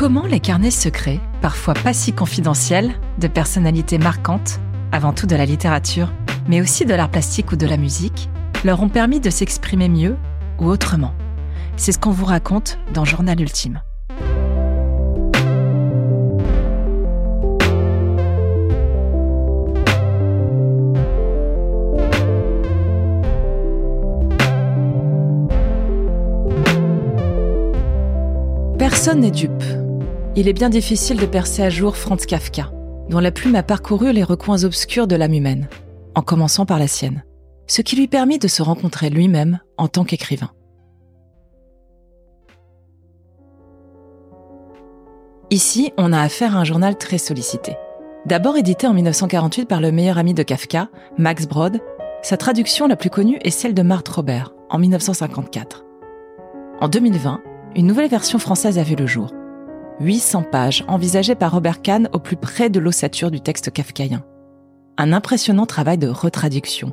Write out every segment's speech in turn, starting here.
Comment les carnets secrets, parfois pas si confidentiels, de personnalités marquantes, avant tout de la littérature, mais aussi de l'art plastique ou de la musique, leur ont permis de s'exprimer mieux ou autrement? C'est ce qu'on vous raconte dans Journal Ultime. Personne n'est dupe. Il est bien difficile de percer à jour Franz Kafka, dont la plume a parcouru les recoins obscurs de l'âme humaine, en commençant par la sienne, ce qui lui permit de se rencontrer lui-même en tant qu'écrivain. Ici, on a affaire à un journal très sollicité. D'abord édité en 1948 par le meilleur ami de Kafka, Max Brod, sa traduction la plus connue est celle de Marthe Robert, en 1954. En 2020, une nouvelle version française a vu le jour. 800 pages envisagées par Robert Kahn au plus près de l'ossature du texte kafkaïen. Un impressionnant travail de retraduction,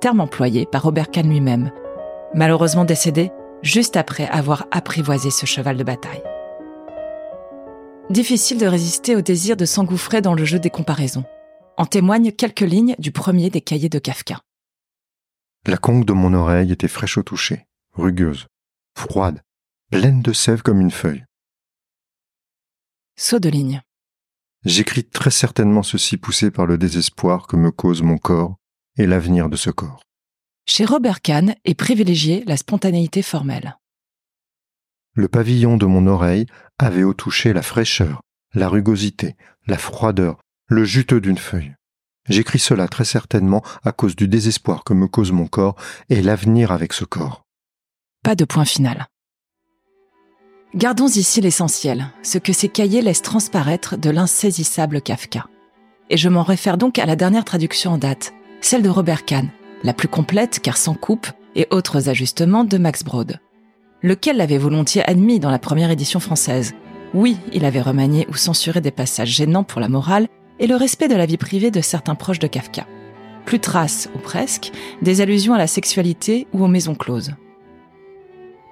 terme employé par Robert Kahn lui-même, malheureusement décédé juste après avoir apprivoisé ce cheval de bataille. Difficile de résister au désir de s'engouffrer dans le jeu des comparaisons. En témoignent quelques lignes du premier des cahiers de Kafka. La conque de mon oreille était fraîche au toucher, rugueuse, froide, pleine de sève comme une feuille. Saut de ligne. J'écris très certainement ceci poussé par le désespoir que me cause mon corps et l'avenir de ce corps. Chez Robert Kahn est privilégiée la spontanéité formelle. Le pavillon de mon oreille avait au toucher la fraîcheur, la rugosité, la froideur, le juteux d'une feuille. J'écris cela très certainement à cause du désespoir que me cause mon corps et l'avenir avec ce corps. Pas de point final. Gardons ici l'essentiel, ce que ces cahiers laissent transparaître de l'insaisissable Kafka. Et je m'en réfère donc à la dernière traduction en date, celle de Robert Kahn, la plus complète car sans coupe et autres ajustements de Max Brod. Lequel l'avait volontiers admis dans la première édition française. Oui, il avait remanié ou censuré des passages gênants pour la morale et le respect de la vie privée de certains proches de Kafka. Plus trace, ou presque, des allusions à la sexualité ou aux maisons closes.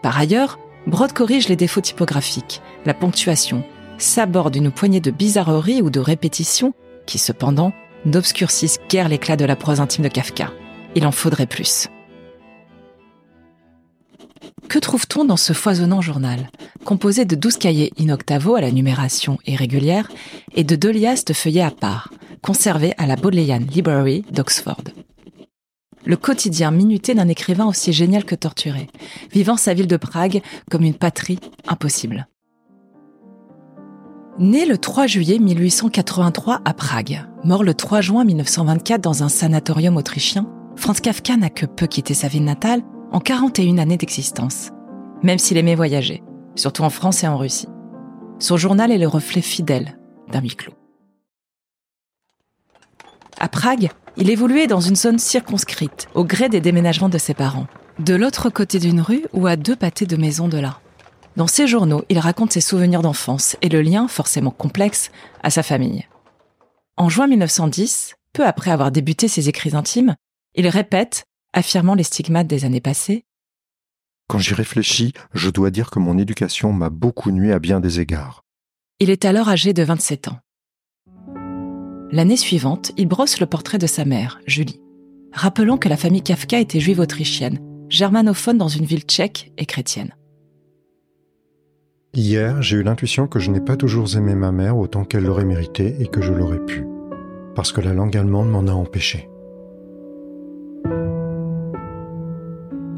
Par ailleurs, Brod corrige les défauts typographiques, la ponctuation, s'aborde une poignée de bizarreries ou de répétitions qui, cependant, n'obscurcissent guère l'éclat de la prose intime de Kafka. Il en faudrait plus. Que trouve-t-on dans ce foisonnant journal, composé de douze cahiers in octavo à la numération irrégulière et de deux liasses de feuillets à part, conservés à la Bodleian Library d'Oxford le quotidien minuté d'un écrivain aussi génial que torturé, vivant sa ville de Prague comme une patrie impossible. Né le 3 juillet 1883 à Prague, mort le 3 juin 1924 dans un sanatorium autrichien, Franz Kafka n'a que peu quitté sa ville natale en 41 années d'existence, même s'il aimait voyager, surtout en France et en Russie. Son journal est le reflet fidèle d'un huis clos. À Prague, il évoluait dans une zone circonscrite, au gré des déménagements de ses parents, de l'autre côté d'une rue ou à deux pâtés de maisons de là. Dans ses journaux, il raconte ses souvenirs d'enfance et le lien, forcément complexe, à sa famille. En juin 1910, peu après avoir débuté ses écrits intimes, il répète, affirmant les stigmates des années passées, Quand j'y réfléchis, je dois dire que mon éducation m'a beaucoup nuit à bien des égards. Il est alors âgé de 27 ans. L'année suivante, il brosse le portrait de sa mère, Julie, rappelant que la famille Kafka était juive autrichienne, germanophone dans une ville tchèque et chrétienne. Hier, j'ai eu l'intuition que je n'ai pas toujours aimé ma mère autant qu'elle l'aurait mérité et que je l'aurais pu, parce que la langue allemande m'en a empêché.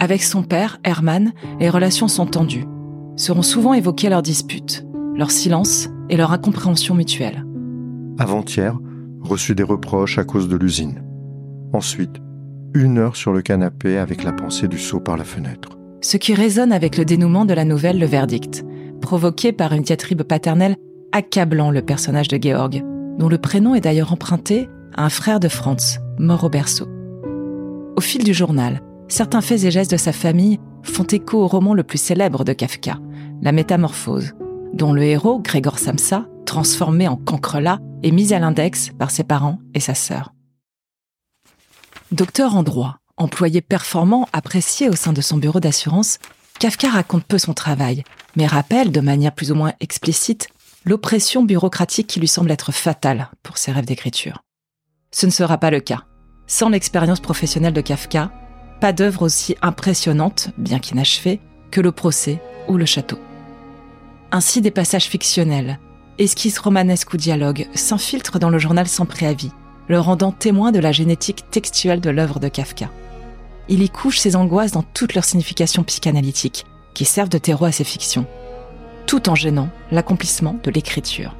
Avec son père, Hermann, les relations sont tendues. Seront souvent évoquées leurs disputes, leur silence et leur incompréhension mutuelle. Avant-hier, reçu des reproches à cause de l'usine. Ensuite, une heure sur le canapé avec la pensée du saut par la fenêtre. Ce qui résonne avec le dénouement de la nouvelle Le Verdict, provoqué par une diatribe paternelle accablant le personnage de Georg, dont le prénom est d'ailleurs emprunté à un frère de Franz, mort au berceau. Au fil du journal, certains faits et gestes de sa famille font écho au roman le plus célèbre de Kafka, La Métamorphose, dont le héros, Grégor Samsa, transformé en cancrelat, est mis à l'index par ses parents et sa sœur. Docteur en droit, employé performant, apprécié au sein de son bureau d'assurance, Kafka raconte peu son travail, mais rappelle de manière plus ou moins explicite l'oppression bureaucratique qui lui semble être fatale pour ses rêves d'écriture. Ce ne sera pas le cas. Sans l'expérience professionnelle de Kafka, pas d'œuvre aussi impressionnante, bien qu'inachevée, que le procès ou le château. Ainsi, des passages fictionnels, esquisses romanesques ou dialogues s'infiltrent dans le journal sans préavis, le rendant témoin de la génétique textuelle de l'œuvre de Kafka. Il y couche ses angoisses dans toute leur signification psychanalytique, qui servent de terreau à ses fictions, tout en gênant l'accomplissement de l'écriture.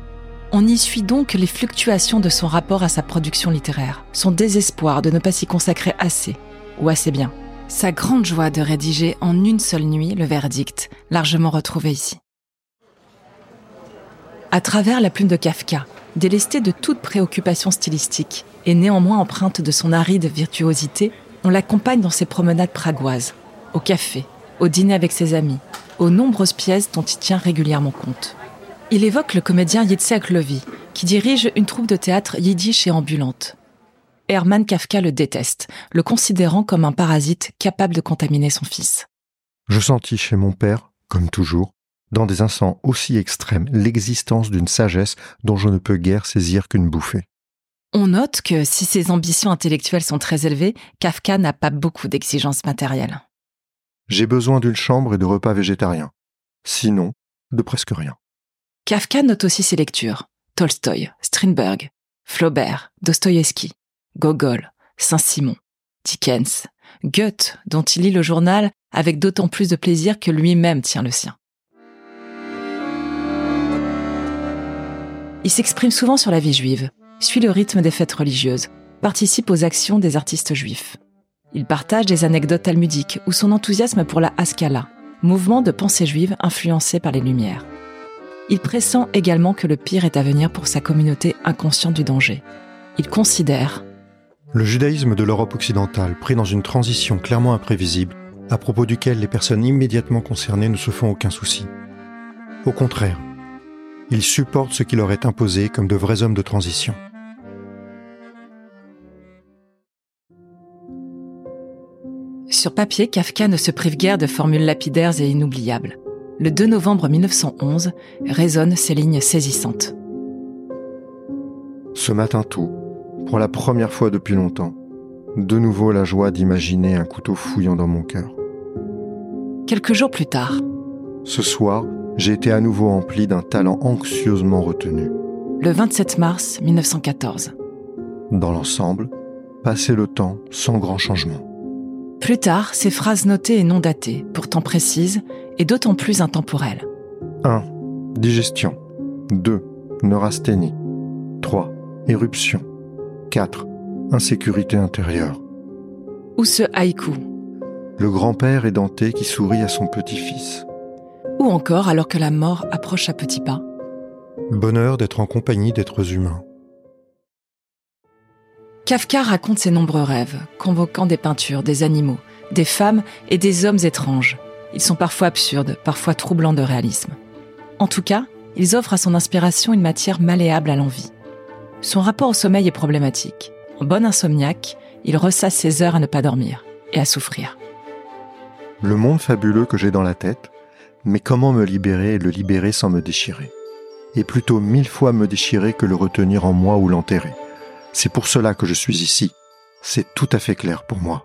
On y suit donc les fluctuations de son rapport à sa production littéraire, son désespoir de ne pas s'y consacrer assez, ou assez bien, sa grande joie de rédiger en une seule nuit le verdict, largement retrouvé ici. À travers la plume de Kafka, délestée de toute préoccupation stylistique et néanmoins empreinte de son aride virtuosité, on l'accompagne dans ses promenades pragoises, au café, au dîner avec ses amis, aux nombreuses pièces dont il tient régulièrement compte. Il évoque le comédien Yitzhak Levy, qui dirige une troupe de théâtre yiddish et ambulante. Hermann Kafka le déteste, le considérant comme un parasite capable de contaminer son fils. Je sentis chez mon père, comme toujours, dans des instants aussi extrêmes, l'existence d'une sagesse dont je ne peux guère saisir qu'une bouffée. On note que si ses ambitions intellectuelles sont très élevées, Kafka n'a pas beaucoup d'exigences matérielles. J'ai besoin d'une chambre et de repas végétariens. Sinon, de presque rien. Kafka note aussi ses lectures. Tolstoï, Strindberg, Flaubert, Dostoïevski, Gogol, Saint-Simon, Dickens, Goethe, dont il lit le journal avec d'autant plus de plaisir que lui-même tient le sien. Il s'exprime souvent sur la vie juive, suit le rythme des fêtes religieuses, participe aux actions des artistes juifs. Il partage des anecdotes talmudiques ou son enthousiasme pour la Haskalah, mouvement de pensée juive influencé par les Lumières. Il pressent également que le pire est à venir pour sa communauté inconsciente du danger. Il considère le judaïsme de l'Europe occidentale, pris dans une transition clairement imprévisible, à propos duquel les personnes immédiatement concernées ne se font aucun souci. Au contraire, ils supportent ce qui leur est imposé comme de vrais hommes de transition. Sur papier, Kafka ne se prive guère de formules lapidaires et inoubliables. Le 2 novembre 1911 résonnent ces lignes saisissantes. Ce matin tout, pour la première fois depuis longtemps, de nouveau la joie d'imaginer un couteau fouillant dans mon cœur. Quelques jours plus tard. Ce soir, j'ai été à nouveau empli d'un talent anxieusement retenu. Le 27 mars 1914. Dans l'ensemble, passer le temps sans grand changement. Plus tard, ces phrases notées et non datées, pourtant précises et d'autant plus intemporelles. 1. Digestion. 2. Neurasthénie. 3. Éruption. 4. Insécurité intérieure. Ou ce haïku? Le grand-père édenté qui sourit à son petit-fils. Ou encore alors que la mort approche à petits pas. Bonheur d'être en compagnie d'êtres humains. Kafka raconte ses nombreux rêves, convoquant des peintures, des animaux, des femmes et des hommes étranges. Ils sont parfois absurdes, parfois troublants de réalisme. En tout cas, ils offrent à son inspiration une matière malléable à l'envie. Son rapport au sommeil est problématique. En bon insomniaque, il ressasse ses heures à ne pas dormir et à souffrir. Le monde fabuleux que j'ai dans la tête, mais comment me libérer et le libérer sans me déchirer? Et plutôt mille fois me déchirer que le retenir en moi ou l'enterrer. C'est pour cela que je suis ici. C'est tout à fait clair pour moi.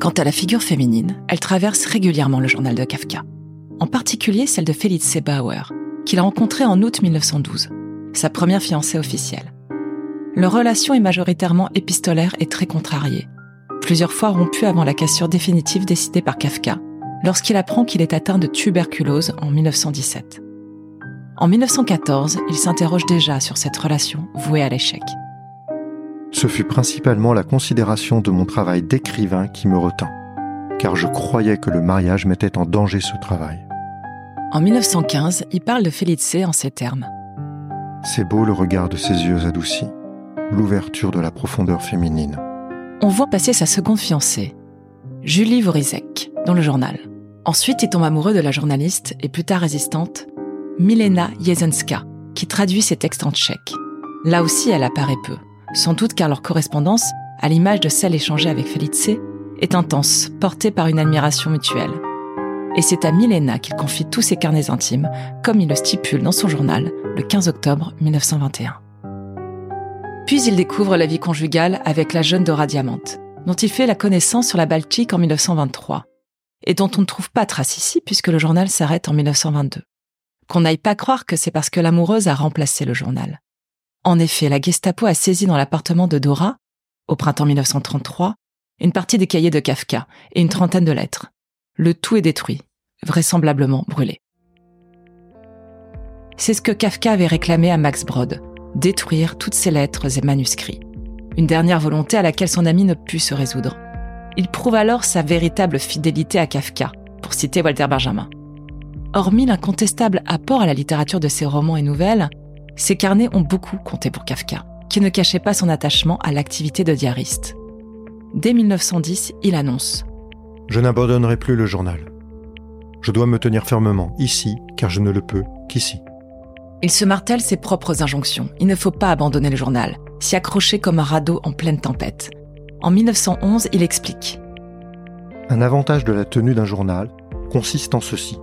Quant à la figure féminine, elle traverse régulièrement le journal de Kafka, en particulier celle de Felice Bauer, qu'il a rencontrée en août 1912, sa première fiancée officielle. Leur relation est majoritairement épistolaire et très contrariée, plusieurs fois rompue avant la cassure définitive décidée par Kafka, lorsqu'il apprend qu'il est atteint de tuberculose en 1917. En 1914, il s'interroge déjà sur cette relation vouée à l'échec. Ce fut principalement la considération de mon travail d'écrivain qui me retint, car je croyais que le mariage mettait en danger ce travail. En 1915, il parle de Felice en ces termes. C'est beau le regard de ses yeux adoucis, l'ouverture de la profondeur féminine. On voit passer sa seconde fiancée, Julie Vorizek, dans le journal. Ensuite, il tombe amoureux de la journaliste et plus tard résistante Milena Jesenska, qui traduit ses textes en tchèque. Là aussi, elle apparaît peu, sans doute car leur correspondance, à l'image de celle échangée avec Felice, est intense, portée par une admiration mutuelle. et c'est à Milena qu'il confie tous ses carnets intimes, comme il le stipule dans son journal le 15 octobre 1921. Puis il découvre la vie conjugale avec la jeune Dora Diamante, dont il fait la connaissance sur la Baltique en 1923, et dont on ne trouve pas trace ici puisque le journal s'arrête en 1922. Qu'on n'aille pas croire que c'est parce que l'amoureuse a remplacé le journal. En effet, la Gestapo a saisi dans l'appartement de Dora, au printemps 1933, une partie des cahiers de Kafka et une trentaine de lettres. Le tout est détruit, vraisemblablement brûlé. C'est ce que Kafka avait réclamé à Max Brod, détruire toutes ses lettres et manuscrits. Une dernière volonté à laquelle son ami ne put se résoudre. Il prouve alors sa véritable fidélité à Kafka, pour citer Walter Benjamin. Hormis l'incontestable apport à la littérature de ses romans et nouvelles, ses carnets ont beaucoup compté pour Kafka, qui ne cachait pas son attachement à l'activité de diariste. Dès 1910, il annonce ⁇ Je n'abandonnerai plus le journal. Je dois me tenir fermement ici, car je ne le peux qu'ici. Il se martèle ses propres injonctions. Il ne faut pas abandonner le journal, s'y accrocher comme un radeau en pleine tempête. En 1911, il explique Un avantage de la tenue d'un journal consiste en ceci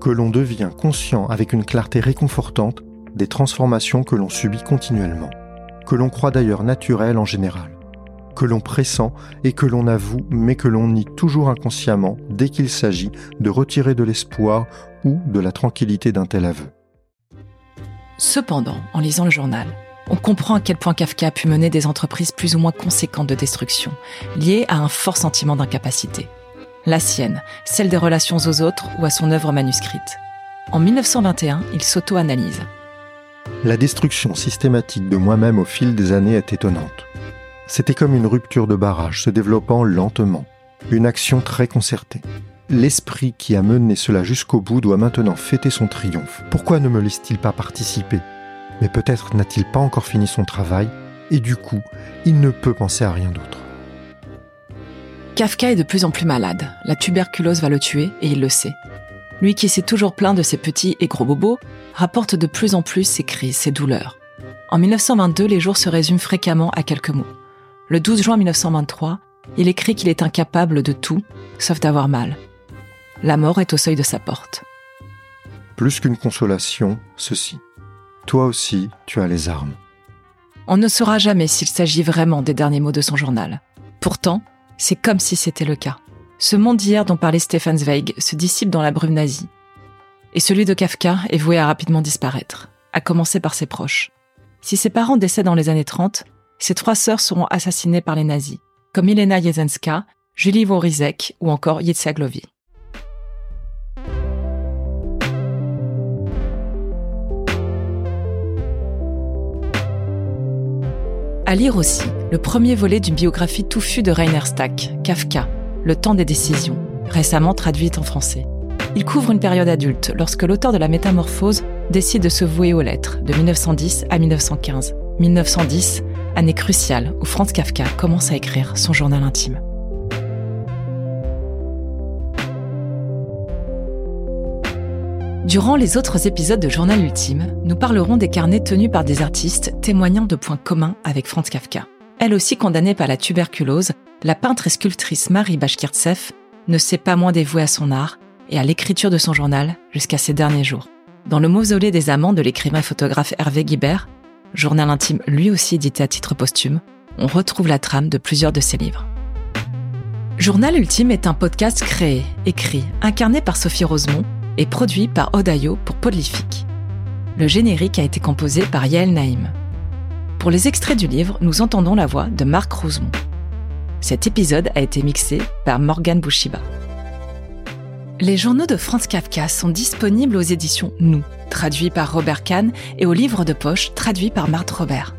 que l'on devient conscient avec une clarté réconfortante des transformations que l'on subit continuellement, que l'on croit d'ailleurs naturelles en général, que l'on pressent et que l'on avoue mais que l'on nie toujours inconsciemment dès qu'il s'agit de retirer de l'espoir ou de la tranquillité d'un tel aveu. Cependant, en lisant le journal, on comprend à quel point Kafka a pu mener des entreprises plus ou moins conséquentes de destruction, liées à un fort sentiment d'incapacité. La sienne, celle des relations aux autres ou à son œuvre manuscrite. En 1921, il s'auto-analyse. La destruction systématique de moi-même au fil des années est étonnante. C'était comme une rupture de barrage se développant lentement, une action très concertée. L'esprit qui a mené cela jusqu'au bout doit maintenant fêter son triomphe. Pourquoi ne me laisse-t-il pas participer? Mais peut-être n'a-t-il pas encore fini son travail, et du coup, il ne peut penser à rien d'autre. Kafka est de plus en plus malade. La tuberculose va le tuer, et il le sait. Lui qui s'est toujours plaint de ses petits et gros bobos, rapporte de plus en plus ses crises, ses douleurs. En 1922, les jours se résument fréquemment à quelques mots. Le 12 juin 1923, il écrit qu'il est incapable de tout, sauf d'avoir mal. La mort est au seuil de sa porte. Plus qu'une consolation, ceci. Toi aussi, tu as les armes. On ne saura jamais s'il s'agit vraiment des derniers mots de son journal. Pourtant, c'est comme si c'était le cas. Ce monde d'hier dont parlait Stefan Zweig se dissipe dans la brume nazie. Et celui de Kafka est voué à rapidement disparaître, à commencer par ses proches. Si ses parents décèdent dans les années 30, ses trois sœurs seront assassinées par les nazis, comme Elena Jesenska, Julie Vorizek ou encore Yitzhak Lovi. À lire aussi, le premier volet d'une biographie touffue de Rainer Stack, Kafka, Le temps des décisions, récemment traduite en français. Il couvre une période adulte, lorsque l'auteur de La Métamorphose décide de se vouer aux lettres, de 1910 à 1915. 1910, année cruciale où Franz Kafka commence à écrire son journal intime. Durant les autres épisodes de Journal Ultime, nous parlerons des carnets tenus par des artistes témoignant de points communs avec Franz Kafka. Elle aussi condamnée par la tuberculose, la peintre et sculptrice Marie Bashkirtsev ne s'est pas moins dévouée à son art et à l'écriture de son journal jusqu'à ses derniers jours. Dans le mausolée des amants de l'écrivain et photographe Hervé Guibert, journal intime lui aussi édité à titre posthume, on retrouve la trame de plusieurs de ses livres. Journal Ultime est un podcast créé, écrit, incarné par Sophie Rosemont et produit par Odayo pour Polyphique. Le générique a été composé par Yael Naïm. Pour les extraits du livre, nous entendons la voix de Marc Rosemont. Cet épisode a été mixé par Morgan Bouchiba. Les journaux de Franz Kafka sont disponibles aux éditions Nous, traduits par Robert Kahn, et au livre de poche, traduit par Marthe Robert.